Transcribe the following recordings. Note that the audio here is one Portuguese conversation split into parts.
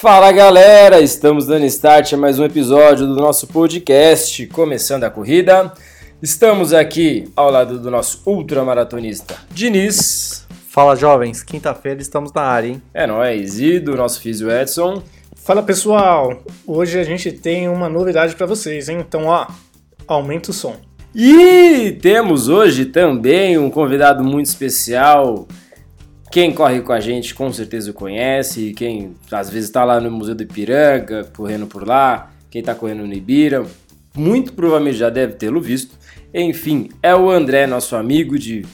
Fala galera, estamos dando start a mais um episódio do nosso podcast, começando a corrida. Estamos aqui ao lado do nosso ultramaratonista Diniz. Fala jovens, quinta-feira estamos na área, hein? É nóis, e do nosso físio Edson. Fala pessoal, hoje a gente tem uma novidade para vocês, hein? Então ó, aumenta o som. E temos hoje também um convidado muito especial, quem corre com a gente com certeza o conhece, quem às vezes está lá no Museu do Ipiranga, correndo por lá, quem está correndo no Ibira, muito provavelmente já deve tê-lo visto. Enfim, é o André, nosso amigo de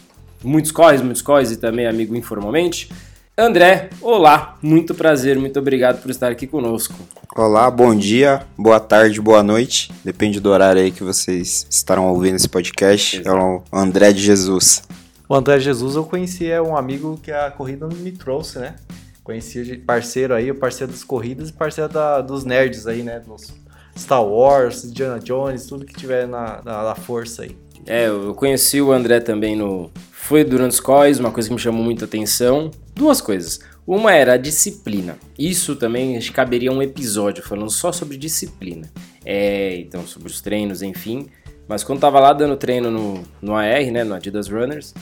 muitos corres, muitos corres e também amigo informalmente. André, olá, muito prazer, muito obrigado por estar aqui conosco. Olá, bom dia, boa tarde, boa noite, depende do horário aí que vocês estarão ouvindo esse podcast. Exato. É o André de Jesus. O André Jesus eu conheci, é um amigo que a corrida me trouxe, né? Conheci parceiro aí, o parceiro das corridas e parceiro da, dos nerds aí, né? Dos Star Wars, Indiana Jones, tudo que tiver na, na, na força aí. É, eu conheci o André também no. Foi durante os COIs, uma coisa que me chamou muita atenção. Duas coisas. Uma era a disciplina. Isso também caberia um episódio falando só sobre disciplina. É, então, sobre os treinos, enfim. Mas quando tava lá dando treino no, no AR, né, no Adidas Runners,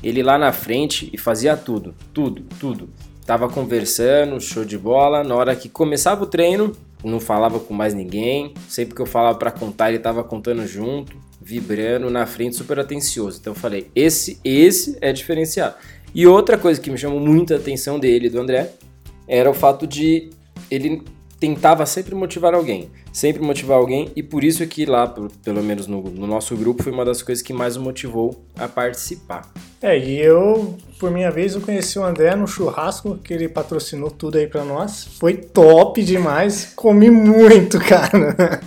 ele lá na frente e fazia tudo, tudo, tudo. Tava conversando, show de bola. Na hora que começava o treino, não falava com mais ninguém. Sempre que eu falava para contar, ele tava contando junto, vibrando na frente, super atencioso. Então eu falei: esse, esse é diferenciado. E outra coisa que me chamou muita atenção dele, do André, era o fato de ele tentava sempre motivar alguém, sempre motivar alguém, e por isso é que lá, pelo menos no, no, nosso grupo, foi uma das coisas que mais o motivou a participar. É, e eu, por minha vez, eu conheci o André no churrasco, que ele patrocinou tudo aí pra nós. Foi top demais, comi muito, cara.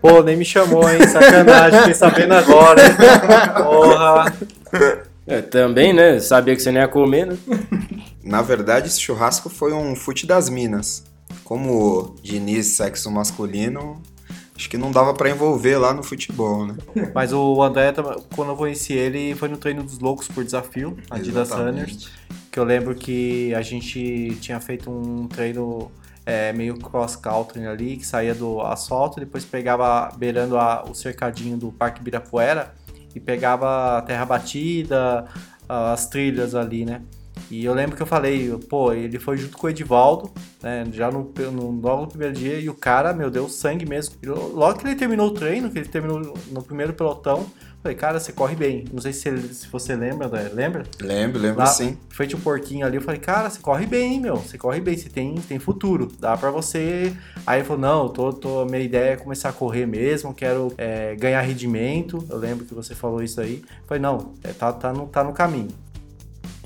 Pô, nem me chamou, hein? Sacanagem, fiquei sabendo agora? Porra. É, também, né? Sabia que você nem ia comer, né? Na verdade, esse churrasco foi um fute das minas como Diniz, sexo masculino, acho que não dava para envolver lá no futebol, né? Mas o André, quando eu conheci ele, foi no treino dos loucos por desafio, Adidas Runners, que eu lembro que a gente tinha feito um treino é, meio cross-country ali, que saía do asfalto, depois pegava beirando a, o cercadinho do Parque Birapuera e pegava a terra batida, as trilhas ali, né? E eu lembro que eu falei, pô, ele foi junto com o Edivaldo, né, já no, no, logo no primeiro dia, e o cara, meu, deu sangue mesmo. E logo que ele terminou o treino, que ele terminou no primeiro pelotão, falei, cara, você corre bem. Não sei se, ele, se você lembra, né? lembra? Lembro, lembro Lá, sim. Feito um porquinho ali, eu falei, cara, você corre bem, meu, você corre bem, você tem, tem futuro, dá pra você... Aí ele falou, não, tô, tô, minha ideia é começar a correr mesmo, quero é, ganhar rendimento, eu lembro que você falou isso aí. Eu falei, não, é, tá, tá, no, tá no caminho.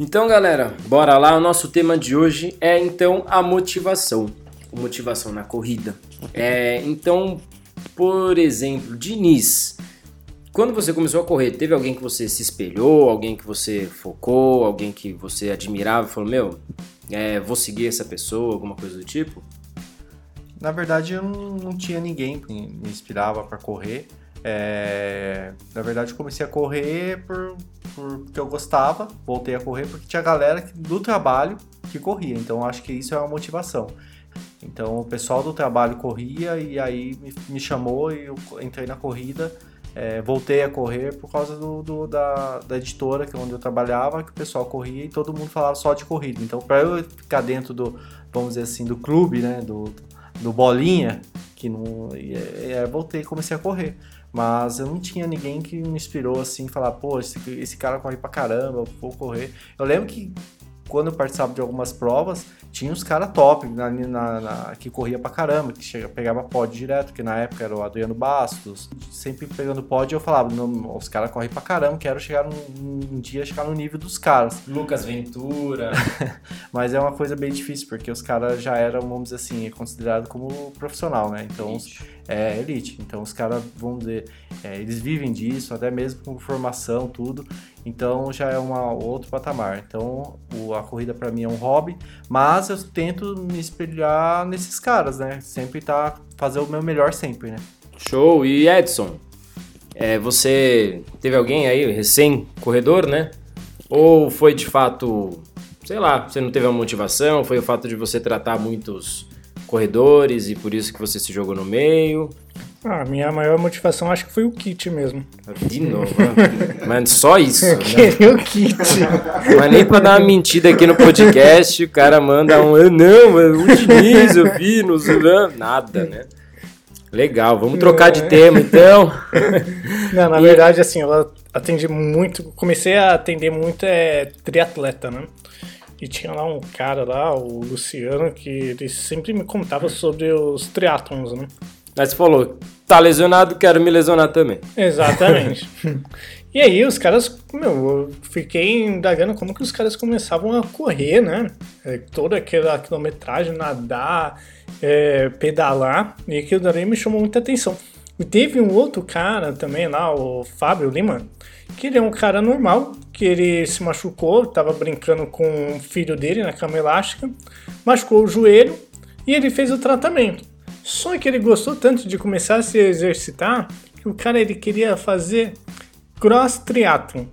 Então, galera, bora lá. O nosso tema de hoje é então a motivação. Motivação na corrida. É, então, por exemplo, Diniz, quando você começou a correr, teve alguém que você se espelhou, alguém que você focou, alguém que você admirava e falou: Meu, é, vou seguir essa pessoa, alguma coisa do tipo? Na verdade, eu não, não tinha ninguém que me inspirava para correr. É, na verdade, eu comecei a correr por, porque eu gostava, voltei a correr porque tinha galera do trabalho que corria, então acho que isso é uma motivação. Então o pessoal do trabalho corria e aí me, chamou e eu entrei na corrida. É, voltei a correr por causa do, do, da, da editora que é onde eu trabalhava, que o pessoal corria e todo mundo falava só de corrida. Então, para eu ficar dentro do, vamos dizer assim, do clube, né, do, do bolinha, que não, é, é, voltei e comecei a correr. Mas eu não tinha ninguém que me inspirou assim, falar, pô, esse, esse cara corre pra caramba, vou correr. Eu lembro que quando eu participava de algumas provas, tinha uns caras top na, na, na, que corria pra caramba, que chega, pegava pod direto, que na época era o Adriano Bastos. Sempre pegando pod, eu falava, os caras correm pra caramba, quero chegar num, um dia chegar no nível dos caras. Lucas Ventura. Mas é uma coisa bem difícil, porque os caras já eram, vamos dizer assim, considerados como profissional, né? Então. Elite. É, elite. Então os caras, vamos dizer, é, eles vivem disso, até mesmo com formação, tudo. Então já é uma outro patamar. Então o, a corrida para mim é um hobby, mas eu tento me espelhar nesses caras, né? Sempre tá fazer o meu melhor sempre, né? Show. E Edson, é, você teve alguém aí, recém-corredor, né? Ou foi de fato, sei lá, você não teve a motivação, foi o fato de você tratar muitos corredores e por isso que você se jogou no meio? Ah, minha maior motivação acho que foi o kit mesmo. De novo, né? Mas só isso. Eu né? queria o kit. Mas nem pra dar uma mentira aqui no podcast, o cara manda um, "Ah, não, o Diniz, eu vi, nos nada, né? Legal, vamos trocar de tema então. Não, na E- verdade, assim, eu atendi muito. Comecei a atender muito é, triatleta, né? E tinha lá um cara lá, o Luciano, que ele sempre me contava sobre os triatlons, né? Mas você falou, tá lesionado, quero me lesionar também. Exatamente. e aí os caras, meu, eu fiquei indagando como que os caras começavam a correr, né? É, toda aquela quilometragem, nadar, é, pedalar, e aquilo dali me chamou muita atenção. E teve um outro cara também lá, o Fábio Lima, que ele é um cara normal, que ele se machucou, tava brincando com o filho dele na cama elástica, machucou o joelho e ele fez o tratamento. Só que ele gostou tanto de começar a se exercitar que o cara ele queria fazer cross triathlon.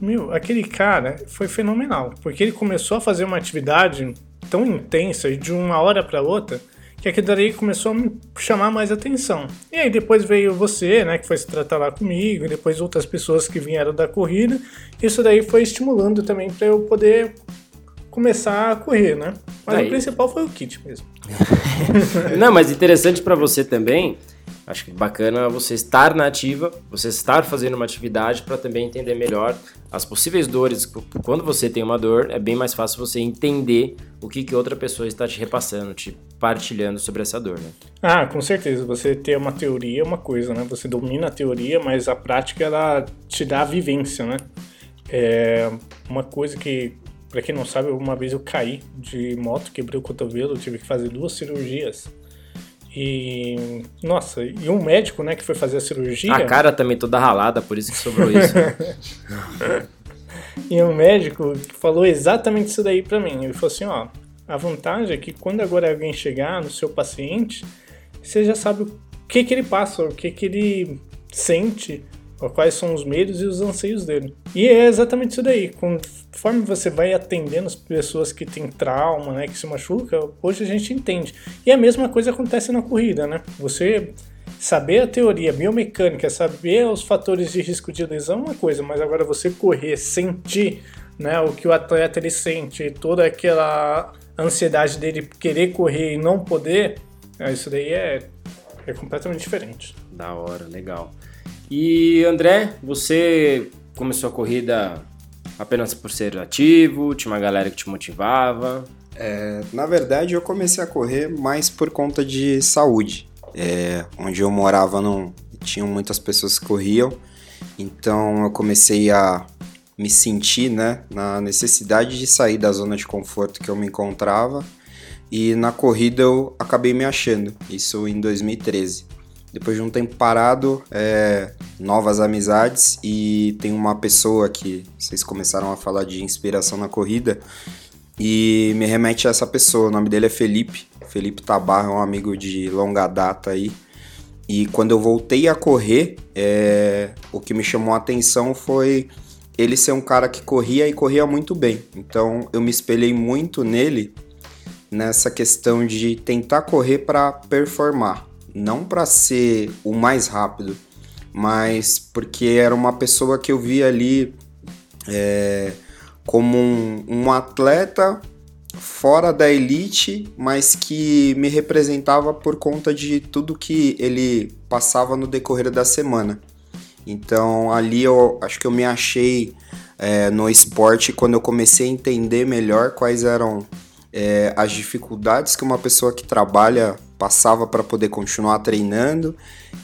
Meu, aquele cara foi fenomenal, porque ele começou a fazer uma atividade tão intensa e de uma hora para outra que aquilo daí começou a me chamar mais atenção. E aí depois veio você, né, que foi se tratar lá comigo, e depois outras pessoas que vieram da corrida. Isso daí foi estimulando também para eu poder começar a correr, né? Mas Aí. o principal foi o kit mesmo. Não, mas interessante pra você também, acho que bacana você estar na ativa, você estar fazendo uma atividade pra também entender melhor as possíveis dores. Quando você tem uma dor, é bem mais fácil você entender o que, que outra pessoa está te repassando, te partilhando sobre essa dor, né? Ah, com certeza. Você ter uma teoria é uma coisa, né? Você domina a teoria, mas a prática ela te dá a vivência, né? É uma coisa que, pra quem não sabe, uma vez eu caí de moto, quebrei o cotovelo, tive que fazer duas cirurgias. E nossa, e um médico, né, que foi fazer a cirurgia. A cara também toda ralada, por isso que sobrou isso. né? E um médico falou exatamente isso daí pra mim. Ele falou assim, ó, a vantagem é que quando agora alguém chegar no seu paciente, você já sabe o que que ele passa, o que que ele sente, quais são os medos e os anseios dele. E é exatamente isso daí. Conforme você vai atendendo as pessoas que têm trauma, né, que se machuca, hoje a gente entende. E a mesma coisa acontece na corrida, né? Você saber a teoria biomecânica, saber os fatores de risco de lesão é uma coisa, mas agora você correr, sentir né, o que o atleta ele sente, toda aquela ansiedade dele querer correr e não poder, é, isso daí é, é completamente diferente. Da hora, legal. E André, você começou a corrida apenas por ser ativo? Tinha uma galera que te motivava? É, na verdade, eu comecei a correr mais por conta de saúde. É, onde eu morava não tinham muitas pessoas que corriam, então eu comecei a me sentir né, na necessidade de sair da zona de conforto que eu me encontrava e na corrida eu acabei me achando, isso em 2013. Depois de um tempo parado, é, novas amizades e tem uma pessoa que vocês começaram a falar de inspiração na corrida e me remete a essa pessoa. O nome dele é Felipe. Felipe Tabar é um amigo de longa data aí. E quando eu voltei a correr, é, o que me chamou a atenção foi ele ser um cara que corria e corria muito bem. Então eu me espelhei muito nele nessa questão de tentar correr para performar, não para ser o mais rápido, mas porque era uma pessoa que eu via ali é, como um, um atleta fora da elite, mas que me representava por conta de tudo que ele passava no decorrer da semana. Então ali eu acho que eu me achei é, no esporte quando eu comecei a entender melhor quais eram é, as dificuldades que uma pessoa que trabalha passava para poder continuar treinando,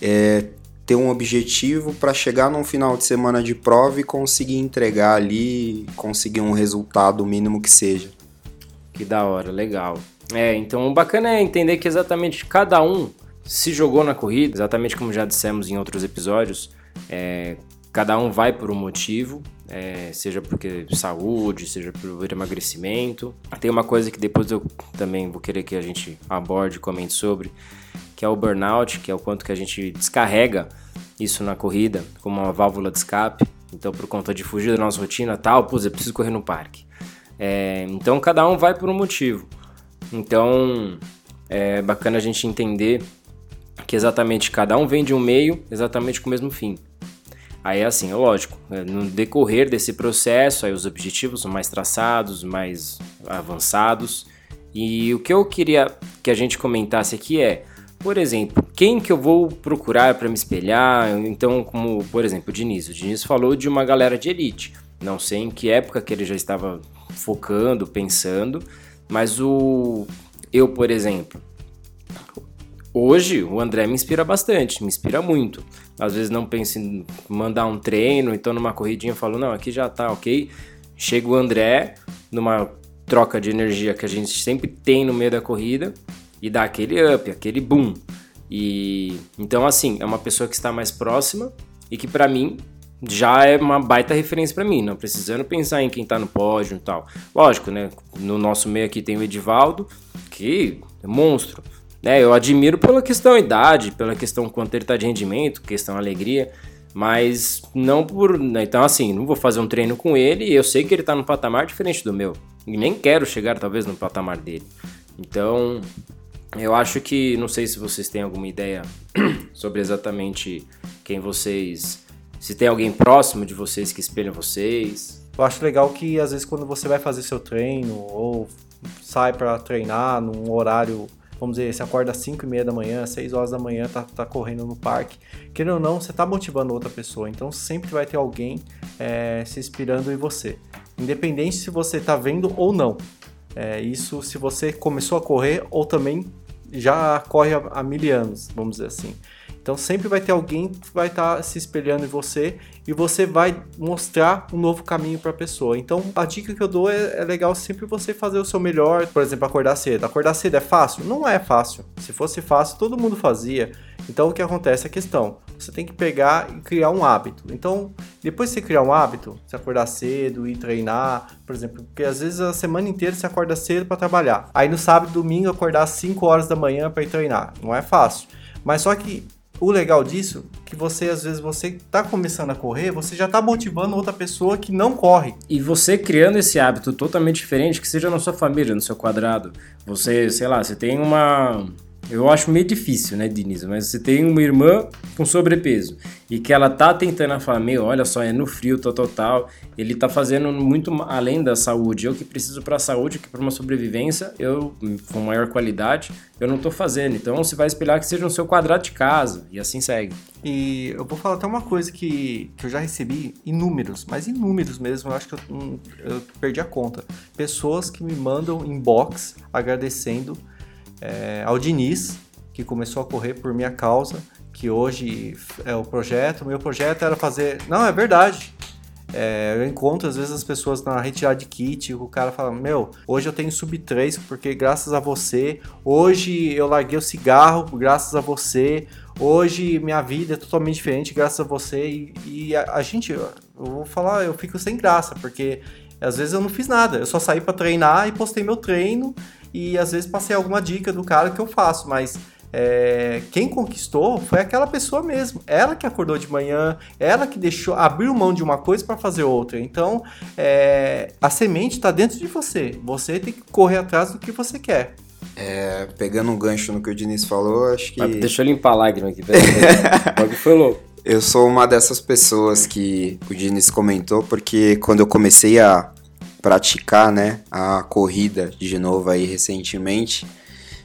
é, ter um objetivo para chegar num final de semana de prova e conseguir entregar ali, conseguir um resultado mínimo que seja. Que da hora, legal. É, então o bacana é entender que exatamente cada um se jogou na corrida, exatamente como já dissemos em outros episódios, é, cada um vai por um motivo, é, seja porque saúde, seja por emagrecimento. Tem uma coisa que depois eu também vou querer que a gente aborde, comente sobre, que é o burnout, que é o quanto que a gente descarrega isso na corrida como uma válvula de escape. Então, por conta de fugir da nossa rotina, tal, pô, eu preciso correr no parque. É, então, cada um vai por um motivo. Então, é bacana a gente entender que exatamente cada um vem de um meio exatamente com o mesmo fim. Aí, assim, é lógico, né, no decorrer desse processo, aí os objetivos são mais traçados, mais avançados. E o que eu queria que a gente comentasse aqui é, por exemplo, quem que eu vou procurar para me espelhar? Então, como, por exemplo, o Diniz. O Diniz falou de uma galera de elite. Não sei em que época que ele já estava focando, pensando, mas o eu, por exemplo, hoje o André me inspira bastante, me inspira muito. Às vezes não penso em mandar um treino, então numa corridinha eu falo, não, aqui já tá ok. Chega o André numa troca de energia que a gente sempre tem no meio da corrida e dá aquele up, aquele boom. E então assim, é uma pessoa que está mais próxima e que para mim já é uma baita referência para mim, não precisando pensar em quem tá no pódio e tal. Lógico, né? No nosso meio aqui tem o Edivaldo, que é monstro. Né? Eu admiro pela questão idade, pela questão quanto ele tá de rendimento, questão alegria, mas não por. Né? Então, assim, não vou fazer um treino com ele e eu sei que ele tá num patamar diferente do meu. E nem quero chegar, talvez, no patamar dele. Então, eu acho que. Não sei se vocês têm alguma ideia sobre exatamente quem vocês. Se tem alguém próximo de vocês que espelha vocês. Eu acho legal que às vezes quando você vai fazer seu treino ou sai para treinar num horário vamos dizer, você acorda às 5 e meia da manhã, 6 horas da manhã, tá, tá correndo no parque. Querendo ou não, você tá motivando outra pessoa, então sempre vai ter alguém é, se inspirando em você. Independente se você tá vendo ou não. É, isso se você começou a correr ou também já corre há, há mil anos, vamos dizer assim. Então sempre vai ter alguém que vai estar tá se espelhando em você e você vai mostrar um novo caminho para a pessoa. Então a dica que eu dou é, é, legal sempre você fazer o seu melhor, por exemplo, acordar cedo. Acordar cedo é fácil? Não é fácil. Se fosse fácil, todo mundo fazia. Então o que acontece é a questão, você tem que pegar e criar um hábito. Então, depois de você criar um hábito, você acordar cedo e treinar, por exemplo, porque às vezes a semana inteira você acorda cedo para trabalhar. Aí no sábado domingo acordar às 5 horas da manhã para ir treinar. Não é fácil. Mas só que o legal disso que você às vezes você tá começando a correr, você já tá motivando outra pessoa que não corre. E você criando esse hábito totalmente diferente, que seja na sua família, no seu quadrado. Você, sei lá, você tem uma eu acho meio difícil, né, Denise? Mas você tem uma irmã com sobrepeso e que ela tá tentando falar, meu, olha só, é no frio, total, total. Ele tá fazendo muito além da saúde. Eu que preciso para a saúde, que para uma sobrevivência, eu com maior qualidade, eu não tô fazendo. Então você vai espelhar que seja no seu quadrado de casa e assim segue. E eu vou falar até uma coisa que, que eu já recebi inúmeros, mas inúmeros mesmo, eu acho que eu, eu perdi a conta. Pessoas que me mandam inbox agradecendo é, ao Diniz, que começou a correr por minha causa, que hoje é o projeto. Meu projeto era fazer. Não, é verdade. É, eu encontro às vezes as pessoas na retirada de kit, o cara fala: Meu, hoje eu tenho sub 3 porque graças a você. Hoje eu larguei o cigarro graças a você. Hoje minha vida é totalmente diferente graças a você. E, e a, a, gente, eu vou falar, eu fico sem graça porque às vezes eu não fiz nada. Eu só saí para treinar e postei meu treino e às vezes passei alguma dica do cara que eu faço, mas é, quem conquistou foi aquela pessoa mesmo. Ela que acordou de manhã, ela que deixou, abriu mão de uma coisa para fazer outra. Então, é, a semente está dentro de você. Você tem que correr atrás do que você quer. É, pegando um gancho no que o Diniz falou, acho que. Mas deixa eu limpar a lágrima aqui. Peraí, foi louco. Eu sou uma dessas pessoas que o Diniz comentou, porque quando eu comecei a praticar, né, a corrida de novo aí recentemente,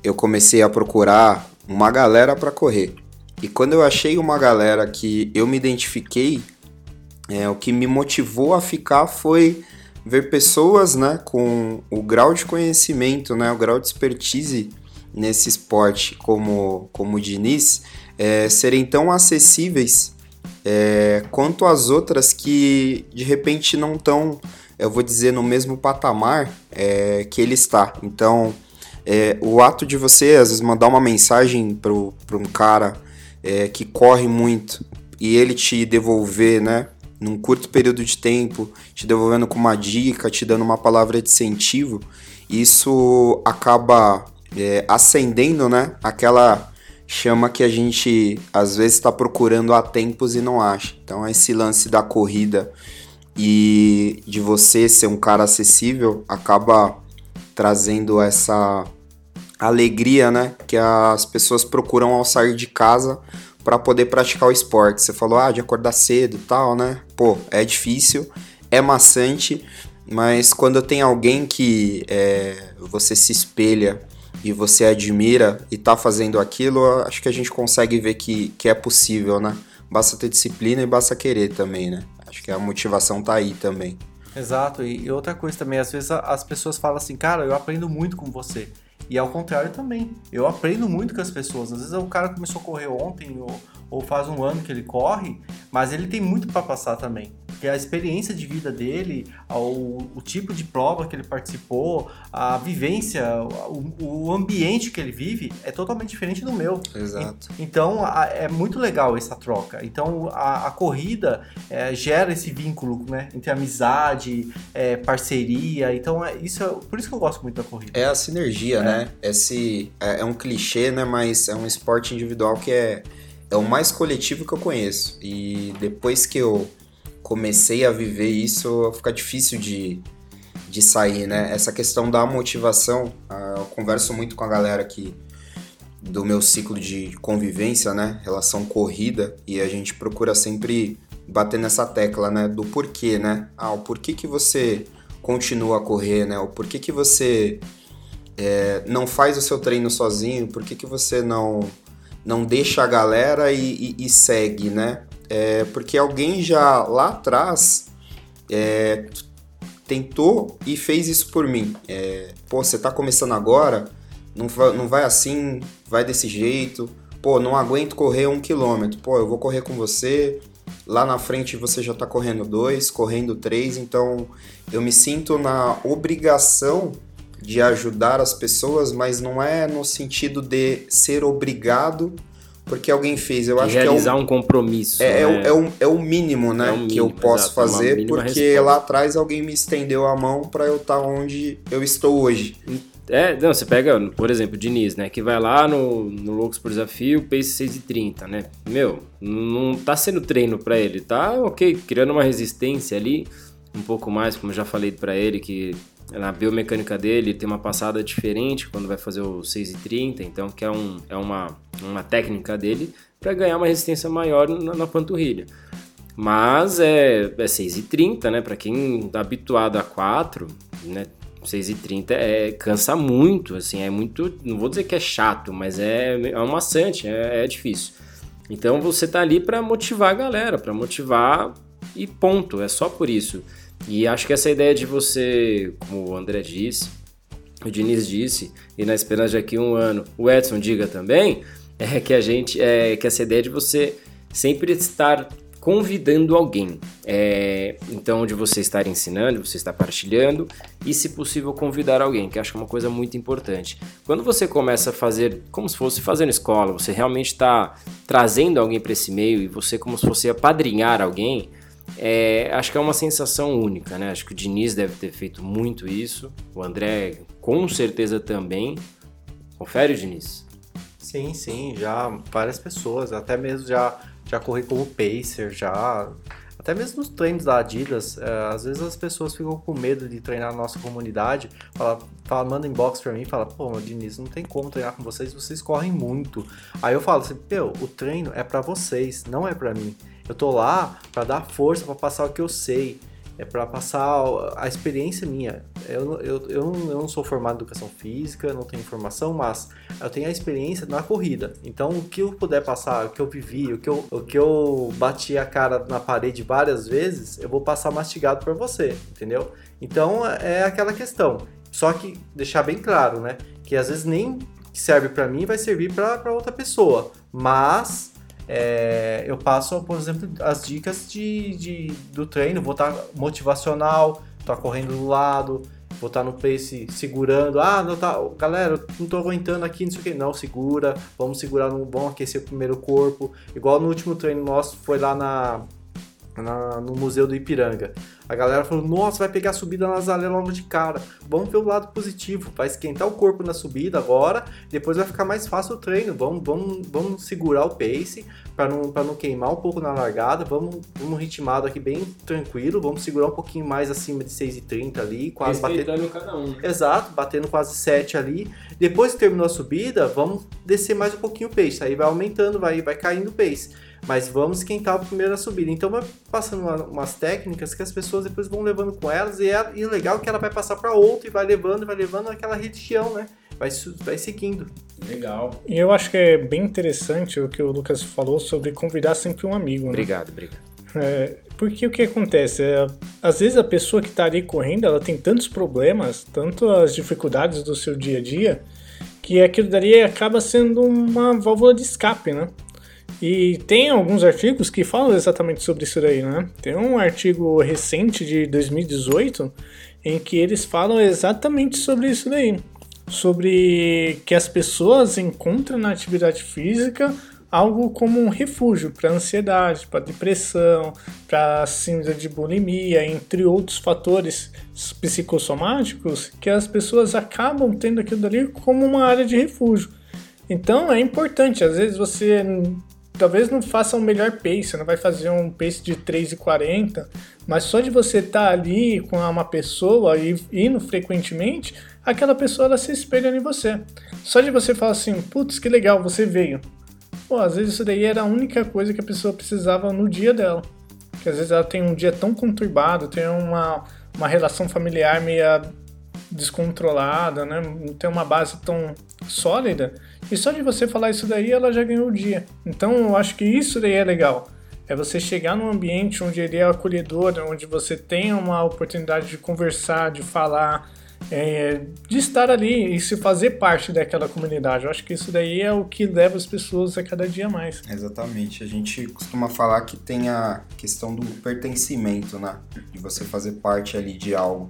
eu comecei a procurar uma galera para correr. E quando eu achei uma galera que eu me identifiquei, é, o que me motivou a ficar foi ver pessoas, né, com o grau de conhecimento, né, o grau de expertise nesse esporte como, como o Diniz, é, serem tão acessíveis é, quanto as outras que de repente não estão eu vou dizer, no mesmo patamar é, que ele está. Então, é, o ato de você, às vezes, mandar uma mensagem para um cara é, que corre muito e ele te devolver, né, num curto período de tempo, te devolvendo com uma dica, te dando uma palavra de incentivo, isso acaba é, acendendo, né? Aquela chama que a gente às vezes está procurando há tempos e não acha. Então, esse lance da corrida e de você ser um cara acessível acaba trazendo essa alegria, né? Que as pessoas procuram ao sair de casa para poder praticar o esporte. Você falou, ah, de acordar cedo tal, né? Pô, é difícil, é maçante, mas quando tem alguém que é, você se espelha e você admira e tá fazendo aquilo, acho que a gente consegue ver que, que é possível, né? Basta ter disciplina e basta querer também, né? Acho que a motivação tá aí também. Exato, e outra coisa também, às vezes as pessoas falam assim, cara, eu aprendo muito com você. E ao contrário também. Eu aprendo muito com as pessoas. Às vezes o cara começou a correr ontem ou, ou faz um ano que ele corre, mas ele tem muito para passar também porque a experiência de vida dele, o, o, tipo de prova que ele participou, a vivência, o, o, ambiente que ele vive é totalmente diferente do meu. Exato. E, então a, é muito legal essa troca. Então a, a corrida é, gera esse vínculo, né, entre amizade, é, parceria. Então é, isso é, por isso que eu gosto muito da corrida. É a sinergia, é. Né? Esse é, é um clichê, né? Mas é um esporte individual que é é o mais coletivo que eu conheço. E depois que eu comecei a viver isso, fica difícil de, de sair, né? Essa questão da motivação, uh, eu converso muito com a galera aqui do meu ciclo de convivência, né? Relação corrida, e a gente procura sempre bater nessa tecla, né? Do porquê, né? Ah, o porquê que você continua a correr, né? O porquê que você é, não faz o seu treino sozinho, por que, que você não, não deixa a galera e, e, e segue, né? é, porque alguém já lá atrás é, tentou e fez isso por mim. É, pô, você tá começando agora, não não vai assim, vai desse jeito. Pô, não aguento correr um quilômetro. Pô, eu vou correr com você. Lá na frente você já tá correndo dois, correndo três, então eu me sinto na obrigação de ajudar as pessoas, mas não é no sentido de ser obrigado porque alguém fez. Eu acho realizar que é um compromisso. É, é, né? é, o, é o mínimo, né? É o mínimo, que eu posso exato, é fazer, porque resposta. lá atrás alguém me estendeu a mão para eu estar tá onde eu estou hoje. É, não, você pega, por exemplo, o Diniz, né? Que vai lá no, no Loucos por Desafio, pace 6,30, né? Meu, não tá sendo treino para ele, tá ok, criando uma resistência ali, um pouco mais, como eu já falei para ele, que na biomecânica dele tem uma passada diferente quando vai fazer o 6,30, então que é, um, é uma, uma técnica dele para ganhar uma resistência maior na, na panturrilha. Mas é, é 6,30, né? Para quem tá habituado a 4, né? 6,30 é, cansa muito, assim, é muito. Não vou dizer que é chato, mas é, é maçante, é, é difícil. Então você tá ali para motivar a galera, para motivar e ponto, é só por isso. E acho que essa ideia de você, como o André disse, o Diniz disse, e na esperança de aqui um ano o Edson diga também, é que a gente, é que essa ideia de você sempre estar convidando alguém. É, então, de você estar ensinando, você estar partilhando e, se possível, convidar alguém, que acho que é uma coisa muito importante. Quando você começa a fazer como se fosse fazendo escola, você realmente está trazendo alguém para esse meio e você, como se fosse apadrinhar alguém, é, acho que é uma sensação única, né? Acho que o Diniz deve ter feito muito isso, o André com certeza também. Confere, Diniz? Sim, sim, já várias pessoas, até mesmo já, já corri como pacer, já. Até mesmo nos treinos da Adidas, é, às vezes as pessoas ficam com medo de treinar na nossa comunidade, fala, fala, manda inbox pra mim e fala, pô, Diniz, não tem como treinar com vocês, vocês correm muito. Aí eu falo assim, meu, o treino é para vocês, não é para mim. Eu tô lá para dar força, para passar o que eu sei, é para passar a experiência minha. Eu, eu, eu, não, eu não sou formado em educação física, não tenho formação, mas eu tenho a experiência na corrida. Então, o que eu puder passar, o que eu vivi, o que eu, o que eu bati a cara na parede várias vezes, eu vou passar mastigado para você, entendeu? Então, é aquela questão. Só que deixar bem claro, né? Que às vezes nem serve para mim vai servir para outra pessoa, mas é, eu passo, por exemplo, as dicas de, de, do treino, vou estar motivacional, estar correndo do lado, vou estar no pace segurando, ah, não tá, galera, não tô aguentando aqui, não sei o que, não, segura, vamos segurar, vamos aquecer o primeiro corpo, igual no último treino nosso, foi lá na, na, no Museu do Ipiranga. A galera falou: Nossa, vai pegar a subida na Nazaré logo de cara. Vamos ver o lado positivo. Vai esquentar o corpo na subida agora, depois vai ficar mais fácil o treino. Vamos, vamos, vamos segurar o pace para não, não queimar um pouco na largada. Vamos, vamos ritmado aqui bem tranquilo. Vamos segurar um pouquinho mais acima de 6,30 ali, quase batendo. cada um. Exato, batendo quase 7 ali. Depois que terminou a subida, vamos descer mais um pouquinho o pace. Aí vai aumentando, vai, vai caindo o pace mas vamos esquentar o primeiro na subida. Então vai passando uma, umas técnicas que as pessoas depois vão levando com elas e, é, e o legal é que ela vai passar para outra e vai levando, vai levando aquela religião, né? Vai, vai seguindo. Legal. E eu acho que é bem interessante o que o Lucas falou sobre convidar sempre um amigo. Né? Obrigado, obrigado. É, porque o que acontece? É, às vezes a pessoa que está ali correndo, ela tem tantos problemas, tanto as dificuldades do seu dia a dia, que aquilo dali acaba sendo uma válvula de escape, né? E tem alguns artigos que falam exatamente sobre isso daí, né? Tem um artigo recente de 2018 em que eles falam exatamente sobre isso daí. Sobre que as pessoas encontram na atividade física algo como um refúgio para ansiedade, para depressão, para síndrome de bulimia, entre outros fatores psicossomáticos que as pessoas acabam tendo aquilo dali como uma área de refúgio. Então é importante, às vezes você talvez não faça o um melhor pace, não vai fazer um pace de 3,40, mas só de você estar tá ali com uma pessoa e indo frequentemente, aquela pessoa ela se espelha em você. Só de você falar assim, putz, que legal, você veio. Pô, às vezes isso daí era a única coisa que a pessoa precisava no dia dela. Que às vezes ela tem um dia tão conturbado, tem uma, uma relação familiar meio descontrolada, né? Não tem uma base tão sólida. E só de você falar isso daí, ela já ganhou o dia. Então eu acho que isso daí é legal. É você chegar num ambiente onde ele é acolhedor, onde você tem uma oportunidade de conversar, de falar, é, de estar ali e se fazer parte daquela comunidade. Eu acho que isso daí é o que leva as pessoas a cada dia mais. Exatamente. A gente costuma falar que tem a questão do pertencimento, né? De você fazer parte ali de algo.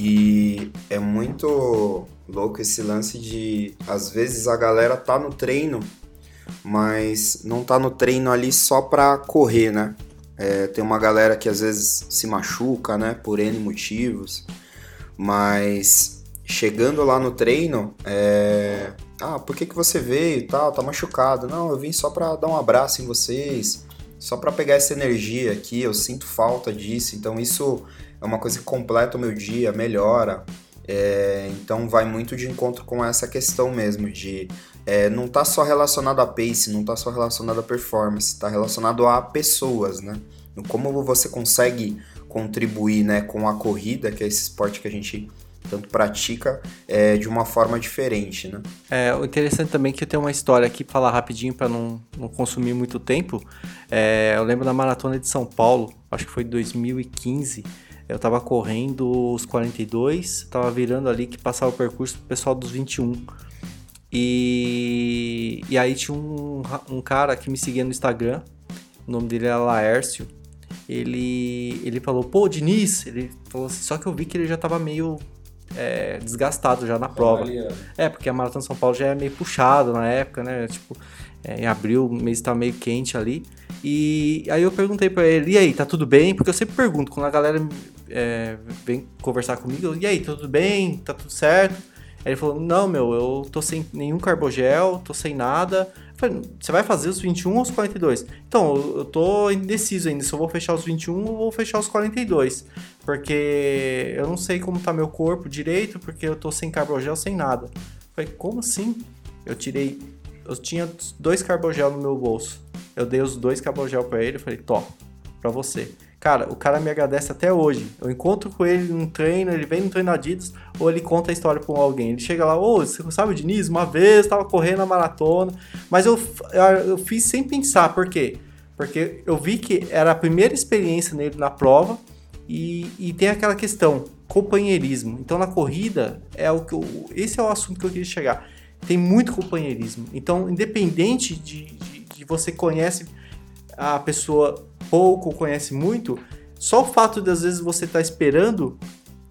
E é muito louco esse lance de às vezes a galera tá no treino, mas não tá no treino ali só pra correr, né? É, tem uma galera que às vezes se machuca, né? Por N motivos. Mas chegando lá no treino, é... ah, por que, que você veio e tal? Tá machucado? Não, eu vim só pra dar um abraço em vocês, só pra pegar essa energia aqui, eu sinto falta disso. Então isso é uma coisa que completa o meu dia, melhora. É, então vai muito de encontro com essa questão mesmo de é, não tá só relacionado a pace, não tá só relacionado a performance, tá relacionado a pessoas, né? Como você consegue contribuir né, com a corrida, que é esse esporte que a gente tanto pratica é, de uma forma diferente, né? É, interessante também é que eu tenho uma história aqui para falar rapidinho para não, não consumir muito tempo. É, eu lembro da maratona de São Paulo, acho que foi 2015 eu tava correndo os 42, tava virando ali que passava o percurso pro pessoal dos 21. E, e aí tinha um, um cara que me seguia no Instagram, o nome dele era Laércio. Ele, ele falou, pô, Diniz, ele falou assim, só que eu vi que ele já tava meio é, desgastado já na prova. É, porque a Maratona de São Paulo já é meio puxada na época, né? Tipo, é, em abril o mês tá meio quente ali. E aí eu perguntei para ele, e aí, tá tudo bem? Porque eu sempre pergunto, quando a galera é, vem conversar comigo, e aí, tudo bem? Tá tudo certo? Aí ele falou, não, meu, eu tô sem nenhum carbogel, tô sem nada. Eu falei, você vai fazer os 21 ou os 42? Então, eu tô indeciso ainda se eu vou fechar os 21 ou vou fechar os 42. Porque eu não sei como tá meu corpo direito, porque eu tô sem carbogel, sem nada. Eu falei, como assim? Eu tirei... Eu tinha dois carbogel no meu bolso. Eu dei os dois carbogel para ele, e falei, top, pra você. Cara, o cara me agradece até hoje. Eu encontro com ele num treino, ele vem no treino Adidas, ou ele conta a história pra alguém. Ele chega lá, ô, você sabe o Diniz? Uma vez tava correndo a maratona, mas eu, eu fiz sem pensar, por quê? Porque eu vi que era a primeira experiência nele na prova e, e tem aquela questão, companheirismo. Então na corrida, é o que eu, esse é o assunto que eu queria chegar. Tem muito companheirismo. Então, independente de, de, de você conhece a pessoa pouco, conhece muito, só o fato de às vezes você estar tá esperando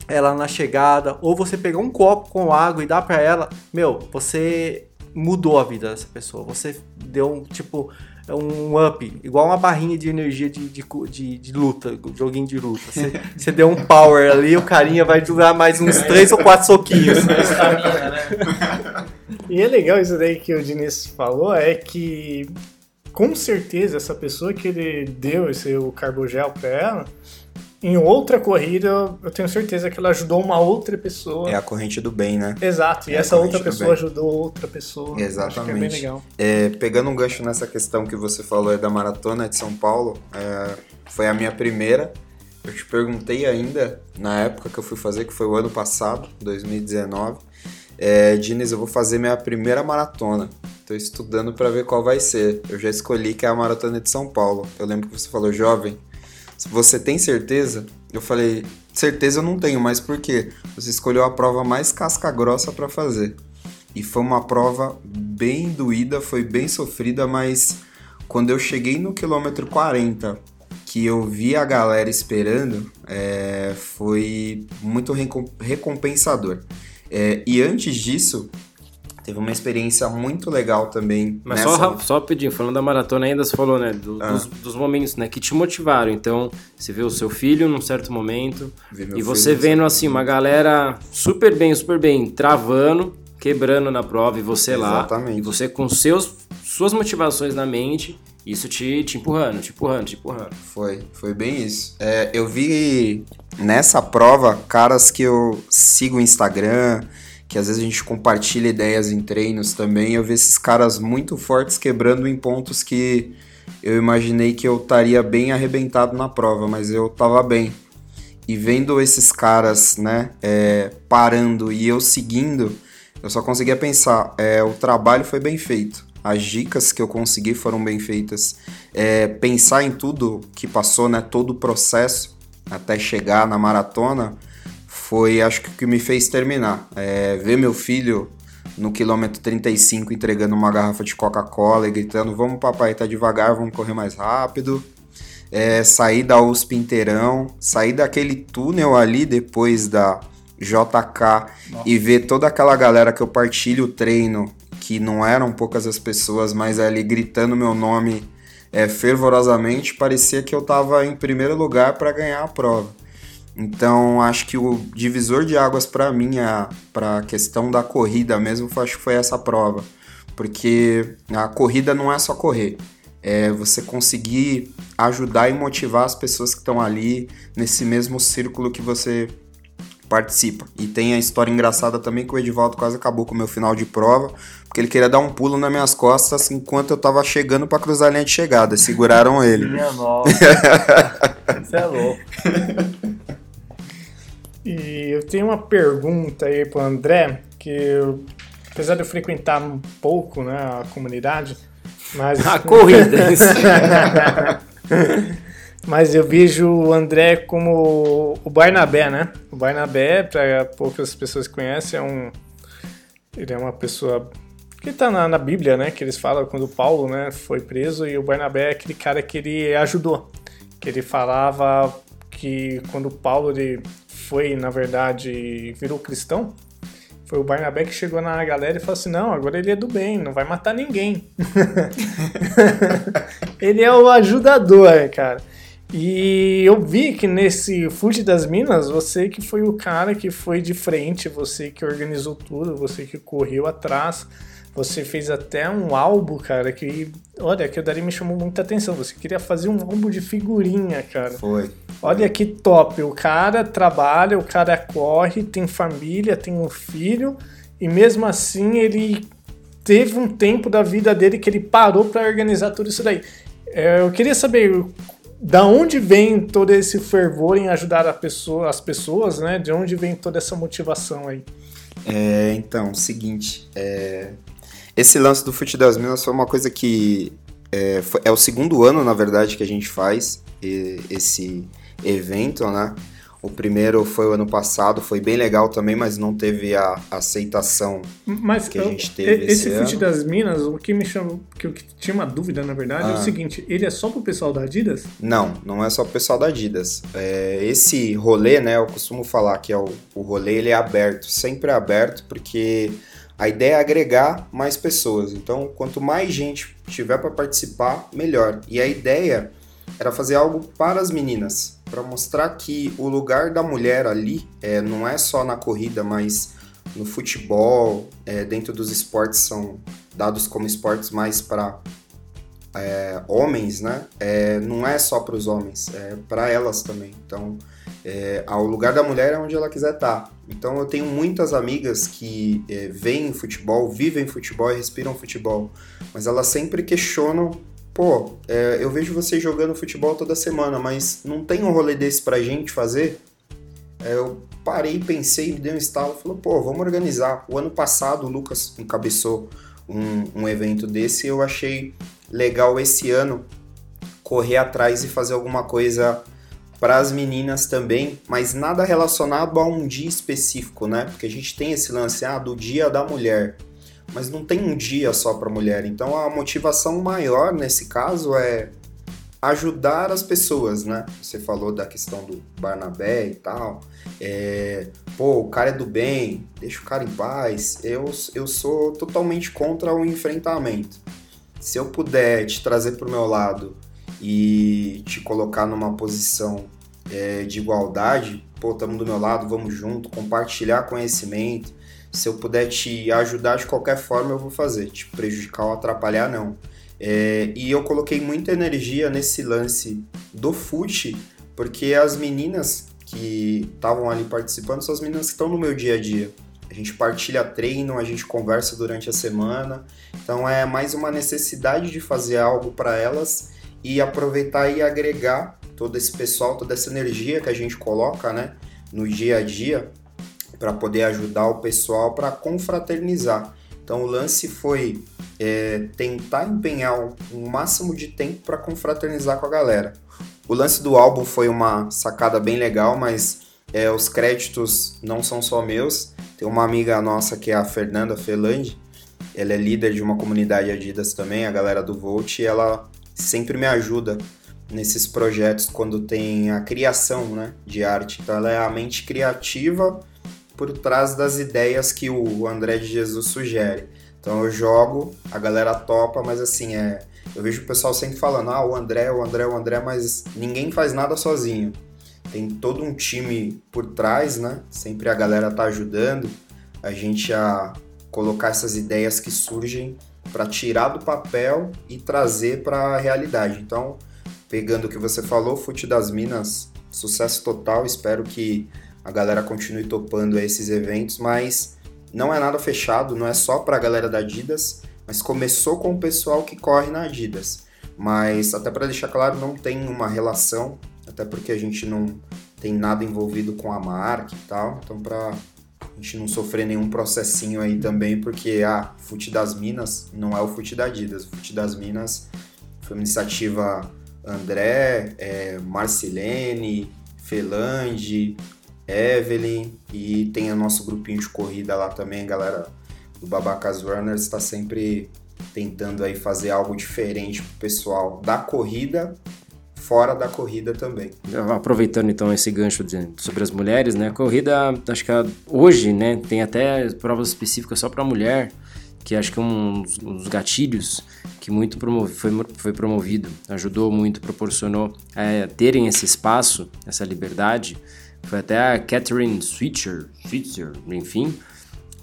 ela na chegada, ou você pegar um copo com água e dar para ela, meu, você mudou a vida dessa pessoa. Você deu um tipo. um up, igual uma barrinha de energia de, de, de, de luta, joguinho de luta. Você, você deu um power ali, o carinha vai durar mais uns três ou quatro soquinhos. e é legal isso daí que o Diniz falou, é que com certeza essa pessoa que ele deu esse o carbogel para ela, em outra corrida, eu tenho certeza que ela ajudou uma outra pessoa. É a corrente do bem, né? Exato, e É essa outra pessoa ajudou outra pessoa. Acho que é bem Exatamente. legal. É, pegando um gancho nessa questão que você falou aí da maratona de São Paulo, é, foi a minha primeira. Eu te perguntei ainda, na época que eu fui fazer, que foi o ano passado, 2019. É, Diniz, eu vou fazer minha primeira maratona. Tô estudando para ver qual vai ser. Eu já escolhi que é a maratona de São Paulo. Eu lembro que você falou, jovem, você tem certeza? Eu falei, certeza eu não tenho, mas por quê? Você escolheu a prova mais casca grossa para fazer. E foi uma prova bem doída, foi bem sofrida, mas quando eu cheguei no quilômetro 40, que eu vi a galera esperando, é, foi muito recom- recompensador. É, e antes disso, teve uma experiência muito legal também. Mas nessa- só, só pedindo, falando da maratona ainda, você falou, né, do- Ah. dos, dos momentos, né, que te motivaram. Então, você vê o seu filho num certo momento, e você vendo, assim, uma galera super bem, super bem, travando, quebrando na prova, e você lá, Exatamente. e você com seus, suas motivações na mente, isso te, te empurrando, te empurrando, te empurrando. Foi, foi bem isso. É, eu vi nessa prova caras que eu sigo no Instagram, que às vezes a gente compartilha ideias em treinos também. Eu vi esses caras muito fortes quebrando em pontos que eu imaginei que eu estaria bem arrebentado na prova, mas eu tava bem. E vendo esses caras, né, é, parando e eu seguindo, eu só conseguia pensar, é, o trabalho foi bem feito. As dicas que eu consegui foram bem feitas. É, pensar em tudo que passou, né, todo o processo até chegar na maratona, foi acho que o que me fez terminar. É, ver meu filho no quilômetro 35 entregando uma garrafa de Coca-Cola e gritando: Vamos, papai, tá devagar, vamos correr mais rápido. É, sair da USP inteirão, sair daquele túnel ali depois da JK e ver toda aquela galera que eu partilho o treino, que não eram poucas as pessoas, mas ali gritando meu nome é, fervorosamente, parecia que eu tava em primeiro lugar para ganhar a prova. Então, acho que o divisor de águas para mim, para a questão da corrida mesmo, acho que foi essa prova. Porque a corrida não é só correr, é você conseguir ajudar e motivar as pessoas que estão ali nesse mesmo círculo que você participa. E tem a história engraçada também que o Edivaldo quase acabou com o meu final de prova, porque ele queria dar um pulo nas minhas costas enquanto eu tava chegando para cruzar a linha de chegada. Seguraram ele. Minha nossa. Isso é louco. E eu tenho uma pergunta aí pro André, que eu, apesar de eu frequentar um pouco né, a comunidade, mas. A corrida. Mas eu vejo o André como o Barnabé, né? O Barnabé, para poucas pessoas que conhecem, é um. Ele é uma pessoa que tá na, na Bíblia, né? Que eles falam quando Paulo né, foi preso e o Barnabé é aquele cara que ele ajudou. Que ele falava que quando Paulo ele foi, na verdade, virou cristão, foi o Barnabé que chegou na galera e falou assim: não, agora ele é do bem, não vai matar ninguém. ele é o ajudador, cara. E eu vi que nesse Fuji das Minas, você que foi o cara que foi de frente, você que organizou tudo, você que correu atrás, você fez até um álbum, cara, que, olha, que o Dari me chamou muita atenção. Você queria fazer um álbum de figurinha, cara. Foi. Olha que top, o cara trabalha, o cara corre, tem família, tem um filho, e mesmo assim ele teve um tempo da vida dele que ele parou para organizar tudo isso daí. É, Eu queria saber da onde vem todo esse fervor em ajudar pessoa, as pessoas, né? De onde vem toda essa motivação aí? É, então, seguinte, é, esse lance do Fute das Minas foi uma coisa que é, foi- é o segundo ano, na verdade, que a gente faz esse evento, né? O primeiro foi o ano passado, foi bem legal também, mas não teve a aceitação. Mas Que a gente teve esse esse ano. das Minas, o que me chamou, que eu tinha uma dúvida na verdade, é o Ah. seguinte: ele é só pro pessoal da Adidas? Não, não é só o pessoal da Adidas. É, esse rolê, né? Eu costumo falar que é o, o rolê ele é aberto, sempre é aberto, porque a ideia é agregar mais pessoas. Então, quanto mais gente tiver para participar, melhor. E a ideia era fazer algo para as meninas, para mostrar que o lugar da mulher ali é, não é só na corrida, mas no futebol, é, dentro dos esportes são dados como esportes mais para é, homens, né? É, não é só para os homens, é para elas também. Então, é, o lugar da mulher é onde ela quiser estar. Tá. Então, eu tenho muitas amigas que é, veem futebol, vivem futebol e respiram futebol, mas elas sempre questionam. Pô, é, eu vejo vocês jogando futebol toda semana, mas não tem um rolê desse pra gente fazer? É, eu parei, pensei, me dei um estalo, falou, pô, vamos organizar. O ano passado o Lucas encabeçou um, um evento desse e eu achei legal esse ano correr atrás e fazer alguma coisa para as meninas também, mas nada relacionado a um dia específico, né? Porque a gente tem esse lance ah, do dia da mulher, mas não tem um dia só para mulher. Então a motivação maior nesse caso é ajudar as pessoas, né? Você falou da questão do Barnabé e tal. É, pô, o cara é do bem, deixa o cara em paz. Eu, eu sou totalmente contra o enfrentamento se eu puder te trazer para o meu lado e te colocar numa posição é, de igualdade, pô, estamos do meu lado, vamos junto, compartilhar conhecimento. Se eu puder te ajudar de qualquer forma, eu vou fazer. Te prejudicar ou atrapalhar, não. É, e eu coloquei muita energia nesse lance do fute, porque as meninas que estavam ali participando são as meninas que estão no meu dia a dia. A gente partilha treino, a gente conversa durante a semana. Então é mais uma necessidade de fazer algo para elas e aproveitar e agregar todo esse pessoal, toda essa energia que a gente coloca, né, no dia a dia para poder ajudar o pessoal para confraternizar. Então o lance foi é, tentar empenhar o máximo de tempo para confraternizar com a galera. O lance do álbum foi uma sacada bem legal, mas é, os créditos não são só meus. Tem uma amiga nossa que é a Fernanda Felandi, ela é líder de uma comunidade Adidas também, a galera do Volt, e ela sempre me ajuda nesses projetos quando tem a criação né, de arte. Então ela é a mente criativa por trás das ideias que o André de Jesus sugere. Então eu jogo, a galera topa, mas assim, é, eu vejo o pessoal sempre falando, ah, o André, o André, o André, mas ninguém faz nada sozinho tem todo um time por trás, né? Sempre a galera tá ajudando a gente a colocar essas ideias que surgem para tirar do papel e trazer para a realidade. Então, pegando o que você falou, Fute das Minas, sucesso total. Espero que a galera continue topando esses eventos, mas não é nada fechado, não é só para a galera da Adidas, mas começou com o pessoal que corre na Adidas. Mas até para deixar claro, não tem uma relação até porque a gente não tem nada envolvido com a marca e tal, então para a gente não sofrer nenhum processinho aí também, porque a ah, Fute das Minas não é o Fute da Adidas, o Fute das Minas foi uma iniciativa André, é, Marcilene, Felande, Evelyn e tem o nosso grupinho de corrida lá também, galera do Babacas Runners está sempre tentando aí fazer algo diferente pro pessoal da corrida fora da corrida também. Aproveitando então esse gancho de, sobre as mulheres, né? A corrida, acho que hoje, né, tem até provas específicas só para mulher, que acho que é um dos gatilhos que muito foi, foi promovido, ajudou muito, proporcionou é, terem esse espaço, essa liberdade. Foi até a Catherine Switzer, Switzer, enfim,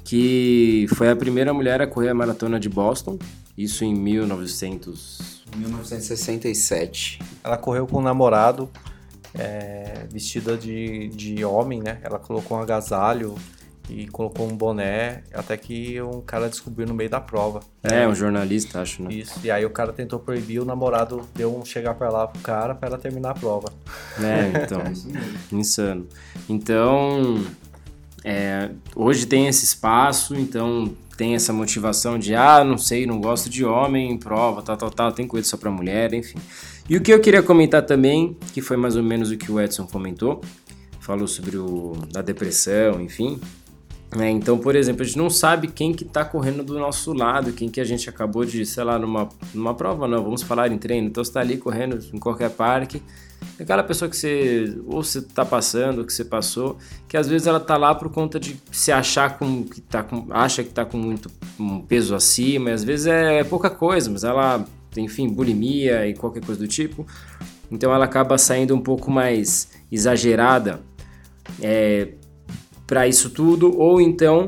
que foi a primeira mulher a correr a maratona de Boston, isso em 1900 1967. Ela correu com um namorado é, vestida de, de homem, né? Ela colocou um agasalho e colocou um boné, até que um cara descobriu no meio da prova. É, um jornalista, acho, né? Isso, e aí o cara tentou proibir, o namorado deu um chegar pra lá pro cara pra ela terminar a prova. É, então, insano. Então, é, hoje tem esse espaço, então tem essa motivação de, ah, não sei, não gosto de homem, prova, tal, tal, tal, tem coisa só pra mulher, enfim. E o que eu queria comentar também, que foi mais ou menos o que o Edson comentou, falou sobre o, a depressão, enfim. É, então, por exemplo, a gente não sabe quem que tá correndo do nosso lado, quem que a gente acabou de, sei lá, numa, numa prova, não, vamos falar em treino. Então, você tá ali correndo em qualquer parque, Aquela pessoa que você ou você tá passando, que você passou, que às vezes ela tá lá por conta de se achar com que tá com, acha que tá com muito um peso acima, e às vezes é pouca coisa, mas ela, enfim, bulimia e qualquer coisa do tipo. Então ela acaba saindo um pouco mais exagerada é, para isso tudo, ou então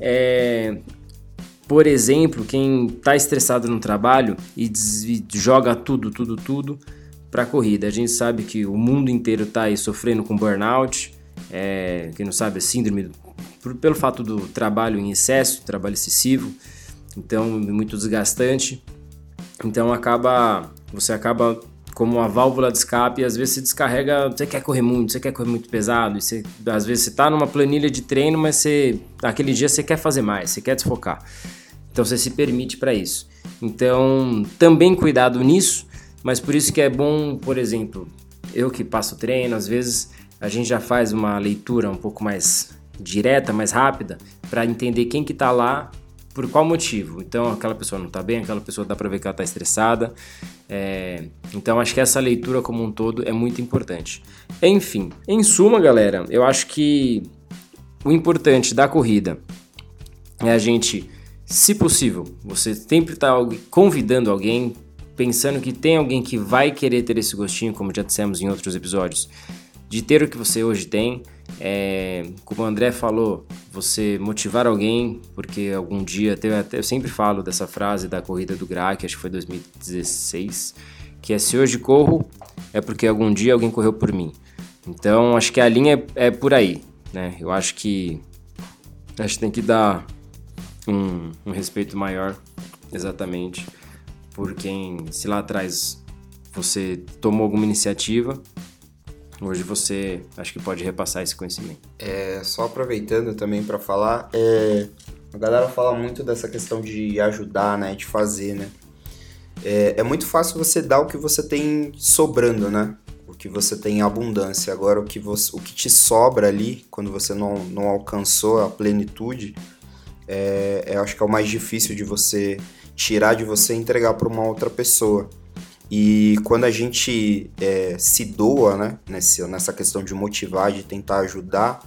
é, por exemplo, quem está estressado no trabalho e, e joga tudo, tudo, tudo para a corrida. A gente sabe que o mundo inteiro está aí sofrendo com burnout, é, quem não sabe, é síndrome pelo fato do trabalho em excesso, trabalho excessivo, então muito desgastante. Então acaba, você acaba como uma válvula de escape e às vezes se descarrega, você quer correr muito, você quer correr muito pesado, e você, às vezes você está numa planilha de treino, mas você, aquele dia você quer fazer mais, você quer desfocar. Então você se permite para isso. Então, também cuidado nisso, mas por isso que é bom, por exemplo, eu que passo treino, às vezes a gente já faz uma leitura um pouco mais direta, mais rápida, para entender quem que tá lá, por qual motivo. Então, aquela pessoa não tá bem, aquela pessoa dá para ver que ela tá estressada. É... Então, acho que essa leitura como um todo é muito importante. Enfim, em suma, galera, eu acho que o importante da corrida é a gente se possível, você sempre está convidando alguém, pensando que tem alguém que vai querer ter esse gostinho, como já dissemos em outros episódios, de ter o que você hoje tem. É, como o André falou, você motivar alguém, porque algum dia, até, eu sempre falo dessa frase da corrida do GRAC, acho que foi 2016, que é se hoje corro, é porque algum dia alguém correu por mim. Então, acho que a linha é, é por aí, né? Eu acho que a gente tem que dar um, um respeito maior, exatamente, por quem, se lá atrás você tomou alguma iniciativa, hoje você acho que pode repassar esse conhecimento. É, só aproveitando também para falar, é, a galera fala muito dessa questão de ajudar, né, de fazer, né. É, é muito fácil você dar o que você tem sobrando, né? O que você tem em abundância. Agora, o que, você, o que te sobra ali, quando você não, não alcançou a plenitude, é, é, acho que é o mais difícil de você tirar de você e entregar para uma outra pessoa. E quando a gente é, se doa, né, nessa, nessa questão de motivar, de tentar ajudar,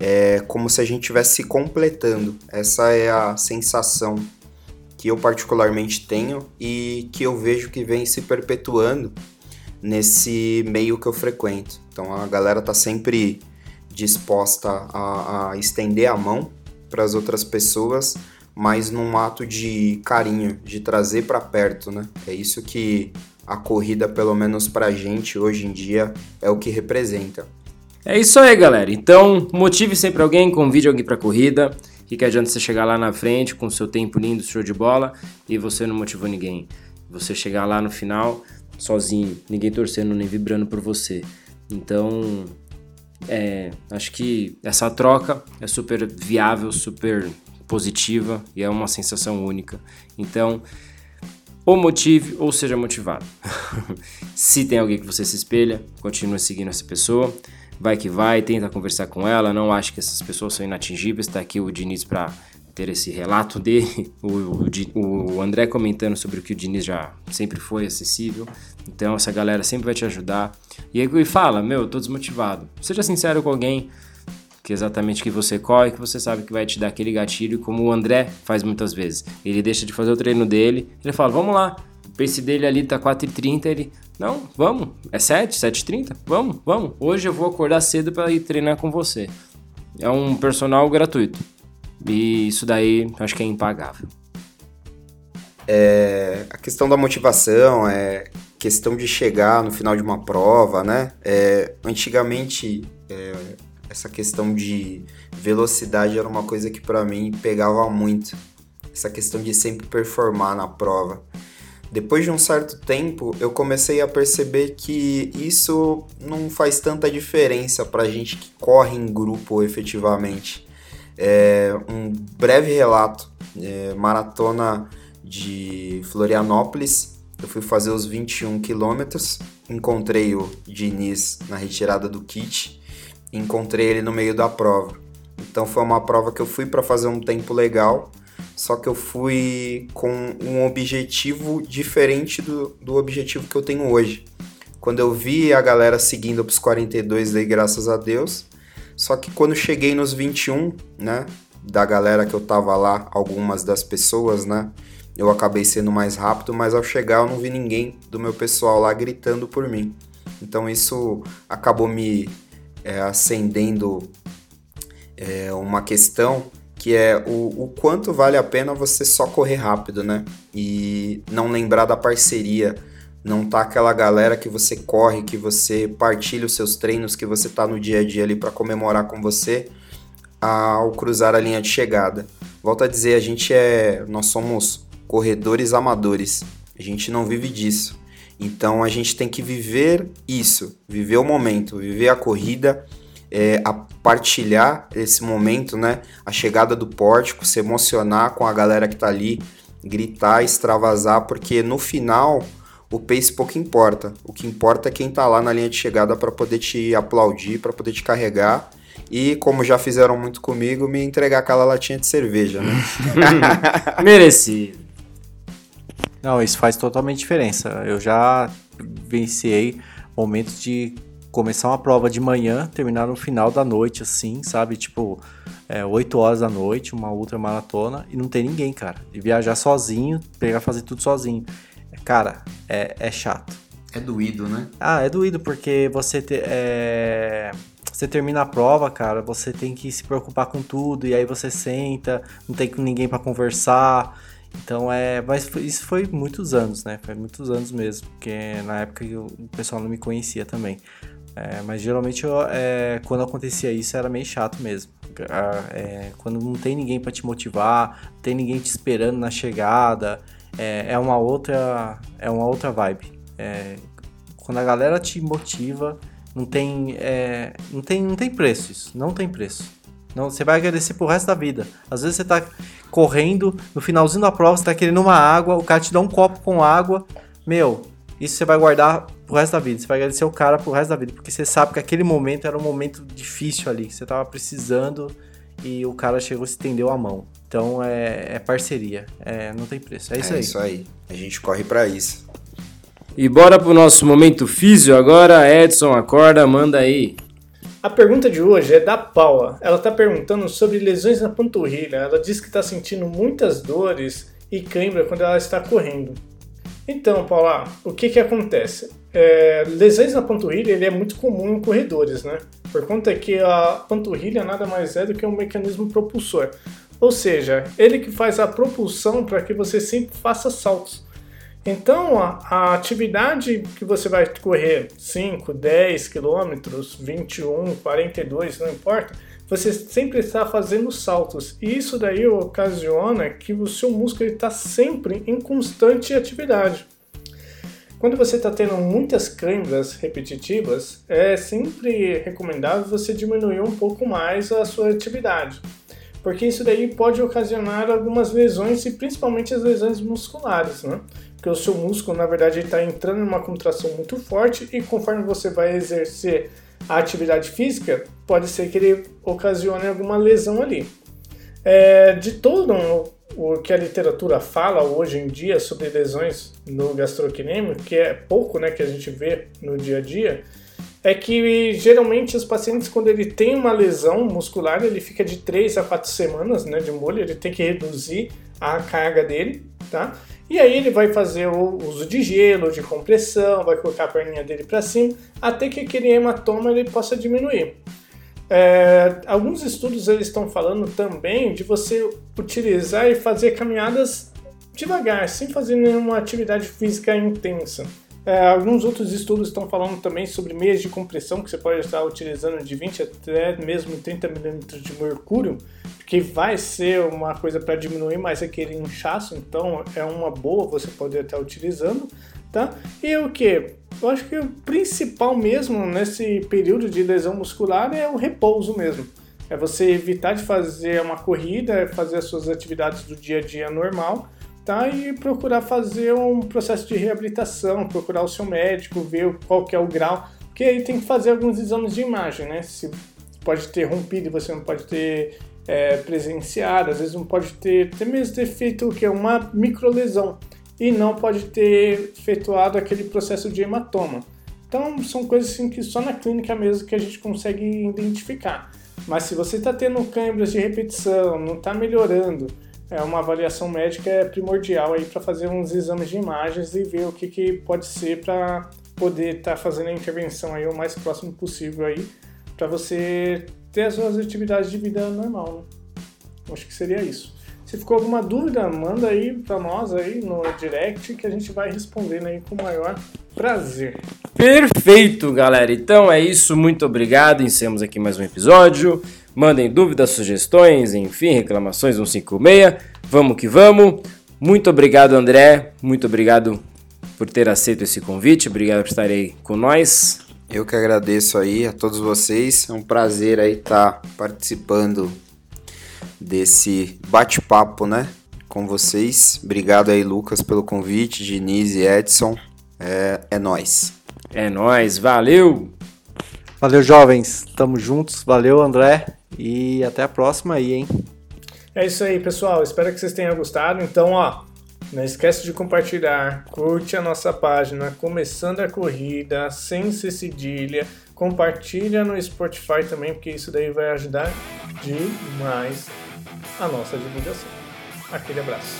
é como se a gente estivesse se completando. Essa é a sensação que eu particularmente tenho e que eu vejo que vem se perpetuando nesse meio que eu frequento. Então a galera tá sempre disposta a, a estender a mão para as outras pessoas, mas num ato de carinho, de trazer para perto, né? É isso que a corrida, pelo menos para a gente hoje em dia, é o que representa. É isso aí, galera. Então, motive sempre alguém, convide alguém para corrida. Que que adianta você chegar lá na frente com seu tempo lindo, show de bola, e você não motivou ninguém. Você chegar lá no final sozinho, ninguém torcendo nem vibrando por você. Então, é, acho que essa troca é super viável, super positiva e é uma sensação única. Então, ou motive ou seja motivado. se tem alguém que você se espelha, continue seguindo essa pessoa. Vai que vai, tenta conversar com ela. Não acho que essas pessoas são inatingíveis. Está aqui o Diniz para ter esse relato dele. O, o, o, André comentando sobre o que o Diniz já sempre foi acessível. Então essa galera sempre vai te ajudar. E aí fala, meu, eu tô desmotivado. Seja sincero com alguém que é exatamente que você corre, que você sabe que vai te dar aquele gatilho, como o André faz muitas vezes. Ele deixa de fazer o treino dele, ele fala, vamos lá. O pace dele ali tá 4h30, ele, não, vamos, é 7, 7h30? Vamos, vamos. Hoje eu vou acordar cedo para ir treinar com você. É um personal gratuito. E isso daí acho que é impagável. É, a questão da motivação, é questão de chegar no final de uma prova, né? É, antigamente, é, essa questão de velocidade era uma coisa que para mim pegava muito. Essa questão de sempre performar na prova. Depois de um certo tempo, eu comecei a perceber que isso não faz tanta diferença pra gente que corre em grupo efetivamente. É, um breve relato: é, maratona de Florianópolis. Eu fui fazer os 21 quilômetros, encontrei o Diniz na retirada do kit, encontrei ele no meio da prova. Então foi uma prova que eu fui para fazer um tempo legal, só que eu fui com um objetivo diferente do, do objetivo que eu tenho hoje. Quando eu vi a galera seguindo pros 42, dei graças a Deus. Só que quando cheguei nos 21, né, da galera que eu tava lá, algumas das pessoas, né, eu acabei sendo mais rápido, mas ao chegar eu não vi ninguém do meu pessoal lá gritando por mim. Então isso acabou me é, acendendo é, uma questão que é o, o quanto vale a pena você só correr rápido, né? E não lembrar da parceria, não tá aquela galera que você corre, que você partilha os seus treinos, que você tá no dia a dia ali para comemorar com você ao cruzar a linha de chegada. Volto a dizer, a gente é, nós somos corredores amadores. A gente não vive disso. Então a gente tem que viver isso, viver o momento, viver a corrida, é, a partilhar esse momento, né? A chegada do pórtico, se emocionar com a galera que tá ali, gritar, extravasar, porque no final o pace pouco importa. O que importa é quem tá lá na linha de chegada para poder te aplaudir, para poder te carregar e, como já fizeram muito comigo, me entregar aquela latinha de cerveja, né? Merecido. Não, isso faz totalmente diferença. Eu já vivenciei momentos de começar uma prova de manhã, terminar no final da noite, assim, sabe? Tipo, é, 8 horas da noite, uma ultra maratona, e não tem ninguém, cara. E viajar sozinho, pegar fazer tudo sozinho. Cara, é, é chato. É doído, né? Ah, é doído, porque você te, é... Você termina a prova, cara, você tem que se preocupar com tudo, e aí você senta, não tem com ninguém para conversar. Então é. Mas isso foi muitos anos, né? Foi muitos anos mesmo. Porque na época eu, o pessoal não me conhecia também. É, mas geralmente eu, é, quando acontecia isso era meio chato mesmo. É, quando não tem ninguém para te motivar, não tem ninguém te esperando na chegada, é, é, uma outra é uma outra vibe. É, quando a galera te motiva, não tem, é, não tem não tem preço isso, não tem preço. Não, você vai agradecer pro resto da vida. Às vezes você tá correndo, no finalzinho da prova, você tá querendo uma água, o cara te dá um copo com água. Meu, isso você vai guardar pro resto da vida. Você vai agradecer o cara pro resto da vida, porque você sabe que aquele momento era um momento difícil ali, que você tava precisando e o cara chegou e estendeu a mão. Então é, é parceria, é, não tem preço. É isso é aí. É isso aí. A gente corre para isso. E bora pro nosso momento físio agora. Edson, acorda, manda aí. A pergunta de hoje é da Paula. Ela está perguntando sobre lesões na panturrilha. Ela diz que está sentindo muitas dores e cãibra quando ela está correndo. Então, Paula, o que que acontece? É, lesões na panturrilha ele é muito comum em corredores, né? Por conta que a panturrilha nada mais é do que um mecanismo propulsor. Ou seja, ele que faz a propulsão para que você sempre faça saltos. Então, a, a, atividade que você vai correr 5, 10 quilômetros, 21, 42, não importa, você sempre está fazendo saltos. E isso daí ocasiona que o seu músculo está sempre em constante atividade. Quando você está tendo muitas câimbras repetitivas, é sempre recomendável você diminuir um pouco mais a sua atividade porque isso daí pode ocasionar algumas lesões e principalmente as lesões musculares, né? Porque o seu músculo, na verdade, está entrando numa contração muito forte e conforme você vai exercer a atividade física, pode ser que ele ocasione alguma lesão ali. É, de todo o que a literatura fala hoje em dia sobre lesões no gastrocnêmio, que é pouco né, que a gente vê no dia a dia, é que geralmente os pacientes, quando ele tem uma lesão muscular, ele fica de 3 a 4 semanas né, de molho, ele tem que reduzir a carga dele, tá? E aí ele vai fazer o uso de gelo, de compressão, vai colocar a perninha dele para cima, até que aquele hematoma ele possa diminuir. É, alguns estudos eles estão falando também de você utilizar e fazer caminhadas devagar, sem fazer nenhuma atividade física intensa. É, alguns outros estudos estão falando também sobre meias de compressão que você pode estar utilizando de 20 até mesmo 30 milímetros de mercúrio, que vai ser uma coisa para diminuir mais aquele inchaço, então é uma boa você poder estar utilizando, tá? E o que? Eu acho que o principal mesmo nesse período de lesão muscular é o repouso mesmo. É você evitar de fazer uma corrida, fazer as suas atividades do dia a dia normal E procurar fazer um processo de reabilitação, procurar o seu médico, ver qual que é o grau, porque aí tem que fazer alguns exames de imagem, né? Se pode ter rompido você não pode ter é, presenciado, às vezes não pode ter, até mesmo ter feito o que? Uma microlesão e não pode ter efetuado aquele processo de hematoma. Então são coisas assim que só na clínica mesmo que a gente consegue identificar. Mas se você está tendo câimbras de repetição, não está melhorando, é uma avaliação médica é primordial aí para fazer uns exames de imagens e ver o que, que pode ser para poder estar tá fazendo a intervenção aí o mais próximo possível aí para você ter as suas atividades de vida normal. Né? Acho que seria isso. Se ficou alguma dúvida, manda aí para nós aí no direct que a gente vai respondendo aí com o maior prazer. Perfeito, galera. Então é isso. Muito obrigado. Encerramos aqui mais um episódio. Mandem dúvidas, sugestões, enfim, reclamações 156. Vamos que vamos. Muito obrigado, André. Muito obrigado por ter aceito esse convite. Obrigado por estar aí com nós. Eu que agradeço aí a todos vocês. É um prazer aí estar participando desse bate-papo, né? Com vocês. Obrigado aí, Lucas, pelo convite, Diniz e Edson. É, é nós. É nós, valeu! Valeu, jovens. Tamo juntos. Valeu, André. E até a próxima aí, hein? É isso aí, pessoal. Espero que vocês tenham gostado. Então, ó, não esquece de compartilhar, curte a nossa página Começando a Corrida, sem ser cedilha. Compartilha no Spotify também, porque isso daí vai ajudar demais a nossa divulgação. Aquele abraço.